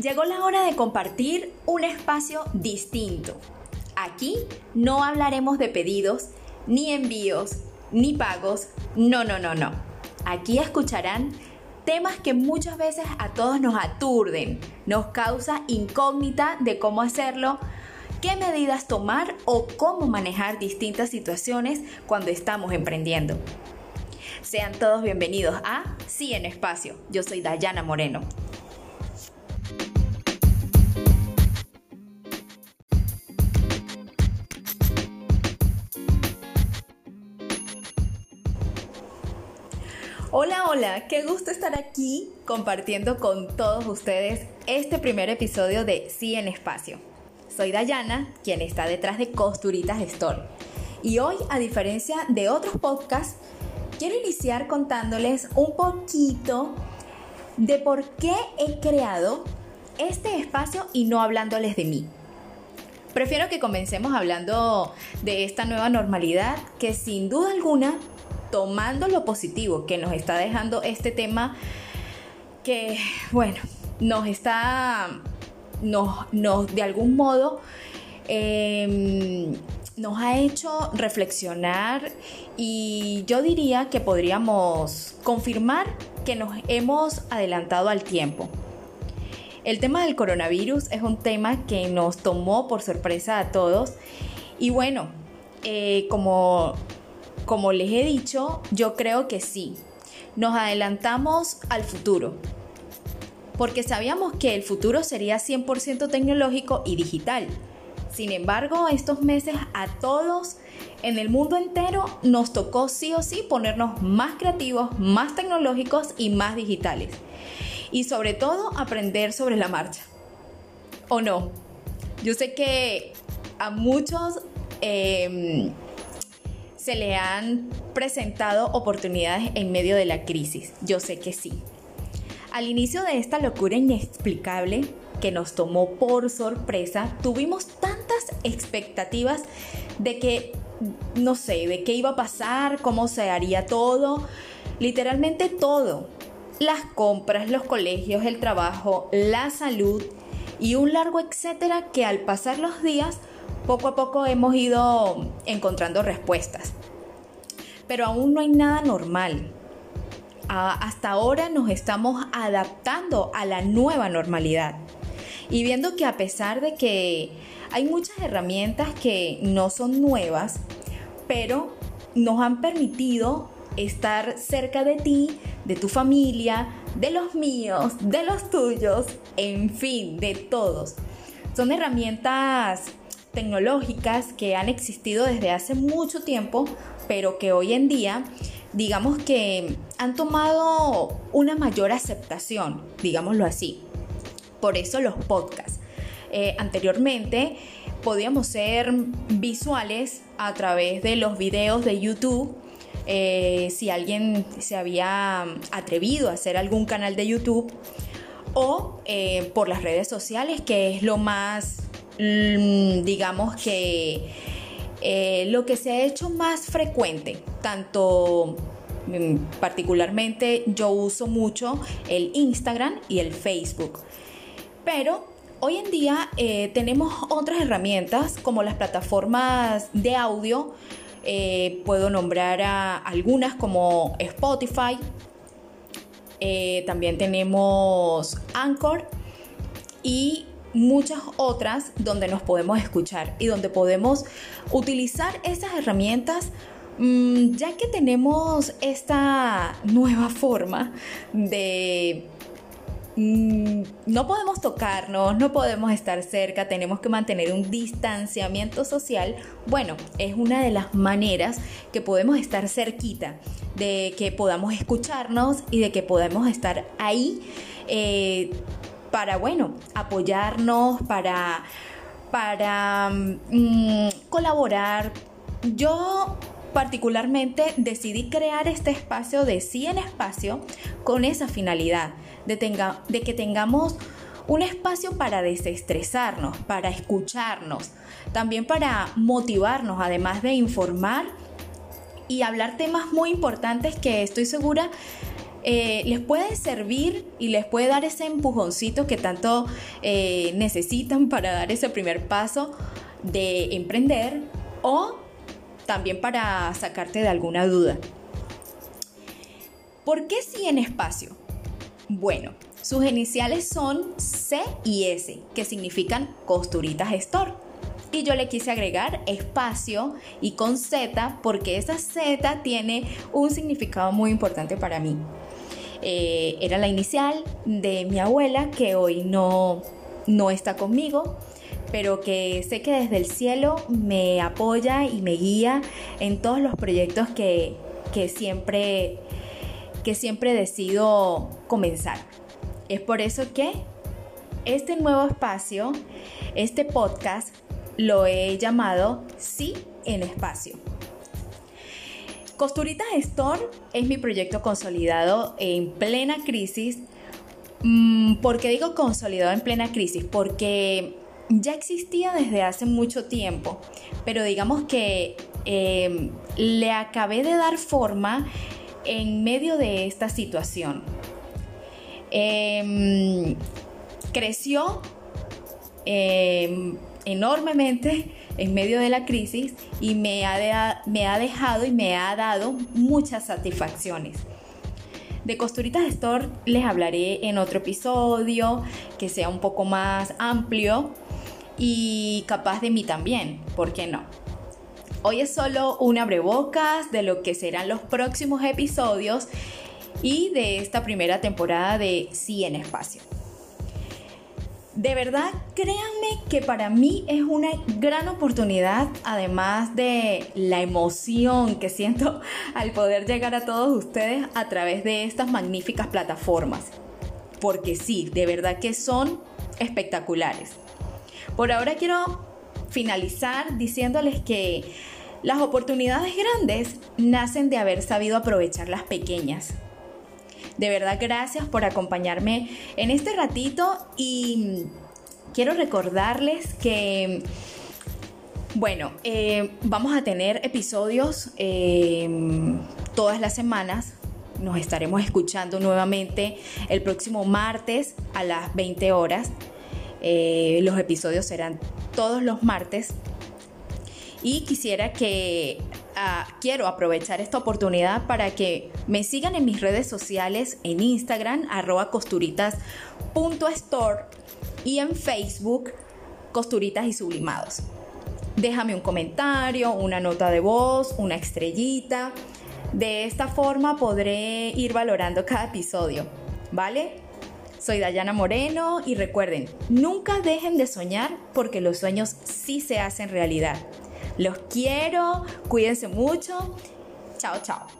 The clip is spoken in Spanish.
Llegó la hora de compartir un espacio distinto. Aquí no hablaremos de pedidos, ni envíos, ni pagos. No, no, no, no. Aquí escucharán temas que muchas veces a todos nos aturden, nos causa incógnita de cómo hacerlo, qué medidas tomar o cómo manejar distintas situaciones cuando estamos emprendiendo. Sean todos bienvenidos a Sí en Espacio. Yo soy Dayana Moreno. Hola, hola, qué gusto estar aquí compartiendo con todos ustedes este primer episodio de Sí en Espacio. Soy Dayana, quien está detrás de Costuritas Store. Y hoy, a diferencia de otros podcasts, quiero iniciar contándoles un poquito de por qué he creado este espacio y no hablándoles de mí. Prefiero que comencemos hablando de esta nueva normalidad que sin duda alguna tomando lo positivo que nos está dejando este tema que, bueno, nos está, nos, nos de algún modo, em, nos ha hecho reflexionar y yo diría que podríamos confirmar que nos hemos adelantado al tiempo. El tema del coronavirus es un tema que nos tomó por sorpresa a todos y bueno, eh, como como les he dicho, yo creo que sí. Nos adelantamos al futuro. Porque sabíamos que el futuro sería 100% tecnológico y digital. Sin embargo, estos meses a todos en el mundo entero nos tocó sí o sí ponernos más creativos, más tecnológicos y más digitales. Y sobre todo aprender sobre la marcha. ¿O no? Yo sé que a muchos... Em, se le han presentado oportunidades en medio de la crisis. Yo sé que sí. Al inicio de esta locura inexplicable que nos tomó por sorpresa, tuvimos tantas expectativas de que, no sé, de qué iba a pasar, cómo se haría todo, literalmente todo. Las compras, los colegios, el trabajo, la salud y un largo etcétera que al pasar los días poco a poco hemos ido encontrando respuestas pero aún no hay nada normal. hasta ahora nos estamos adaptando a la nueva normalidad y viendo que a pesar de que hay muchas herramientas que no son nuevas, pero nos han permitido estar cerca de ti, de tu familia, de los míos, de los tuyos, en fin, de todos. Son herramientas tecnológicas que han existido desde hace mucho tiempo, pero que hoy en día, digamos que han tomado una mayor aceptación, digámoslo así. Por eso los podcasts. Eh, anteriormente podíamos ser visuales a través de los videos de YouTube. Eh, si alguien se había atrevido a hacer algún canal de YouTube o eh, por las redes sociales, que es lo más, mm, digamos que eh, lo que se ha hecho más frecuente, tanto mm, particularmente yo uso mucho el Instagram y el Facebook, pero hoy en día eh, tenemos otras herramientas como las plataformas de audio, eh, puedo nombrar a algunas como Spotify, también tenemos Anchor y muchas otras donde nos podemos escuchar y donde podemos utilizar esas herramientas mm, ya que tenemos esta nueva forma de mm, no podemos tocarnos, no podemos estar cerca, tenemos que mantener un distanciamiento social. Bueno, es una de las maneras que podemos estar cerquita, de que podamos escucharnos y de que podamos estar ahí eh, para, bueno, apoyarnos, para, para mm, colaborar. Yo particularmente decidí crear este espacio de sí en espacio con esa finalidad, de, tenga, de que tengamos un espacio para desestresarnos, para escucharnos, también para motivarnos, además de informar y hablar temas muy importantes que estoy segura eh, les puede servir y les puede dar ese empujoncito que tanto eh, necesitan para dar ese primer paso de emprender o también para sacarte de alguna duda. ¿Por qué en espacio? Bueno, sus iniciales son C y S, que significan costuritas store. Y yo le quise agregar espacio y con Z porque esa Z tiene un significado muy importante para mí. Eh, era la inicial de mi abuela que hoy no, no está conmigo, pero que sé que desde el cielo me apoya y me guía en todos los proyectos que, que siempre que siempre decido comenzar. Es por eso que este nuevo espacio, este podcast, lo he llamado Sí en Espacio. Costuritas Store es mi proyecto consolidado en plena crisis. Mm, ¿Por qué digo consolidado en plena crisis? Porque ya existía desde hace mucho tiempo, pero digamos que em, le acabé de dar forma en medio de esta situación. Em, creció em, enormemente en medio de la crisis y me ha, me ha dejado y me ha dado muchas satisfacciones. De Costuritas Store les hablaré en otro episodio que sea un poco más amplio y capaz de mí también, ¿por qué no? Hoy es solo un abrebocas de lo que serán los próximos episodios y de esta primera temporada de Sí en Espacio. De verdad, créanme que para mí es una gran oportunidad, además de la emoción que siento al poder llegar a todos ustedes a través de estas magníficas plataformas. Porque sí, de verdad que son espectaculares. Por ahora quiero finalizar diciéndoles que las oportunidades grandes nacen de haber sabido aprovechar las pequeñas. De verdad, gracias por acompañarme en este ratito y quiero recordarles que, bueno, eh, vamos a tener episodios eh, todas las semanas. Nos estaremos escuchando nuevamente el próximo martes a las 20 horas. Eh, los episodios serán todos los martes. Y quisiera que quiero aprovechar esta oportunidad para que me sigan en mis redes sociales en Instagram, arroba costuritas.store y en Facebook, costuritas y sublimados. Déjame un comentario, una nota de voz, una estrellita. De esta forma podré ir valorando cada episodio, ¿vale? Soy Dayana Moreno y recuerden, nunca dejen de soñar porque los sueños sí se hacen realidad. Los quiero, cuídense mucho. Chao, chao.